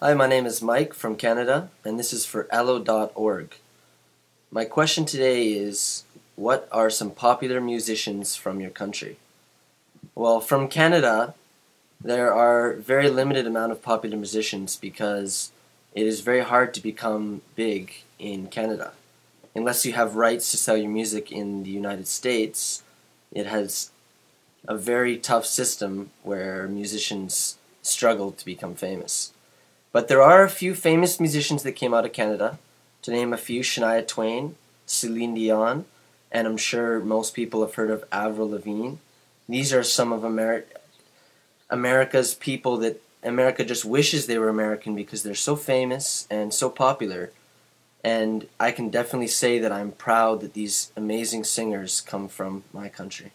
Hi, my name is Mike from Canada, and this is for elllo.org. My question today is What are some popular musicians from your country? Well, from Canada, there are very limited amount of popular musicians because it is very hard to become big in Canada. Unless you have rights to sell your music in the United States, it has a very tough system where musicians struggle to become famous. But there are a few famous musicians that came out of Canada. To name a few, Shania Twain, Celine Dion, and I'm sure most people have heard of Avril Lavigne. These are some of Ameri- America's people that America just wishes they were American because they're so famous and so popular. And I can definitely say that I'm proud that these amazing singers come from my country.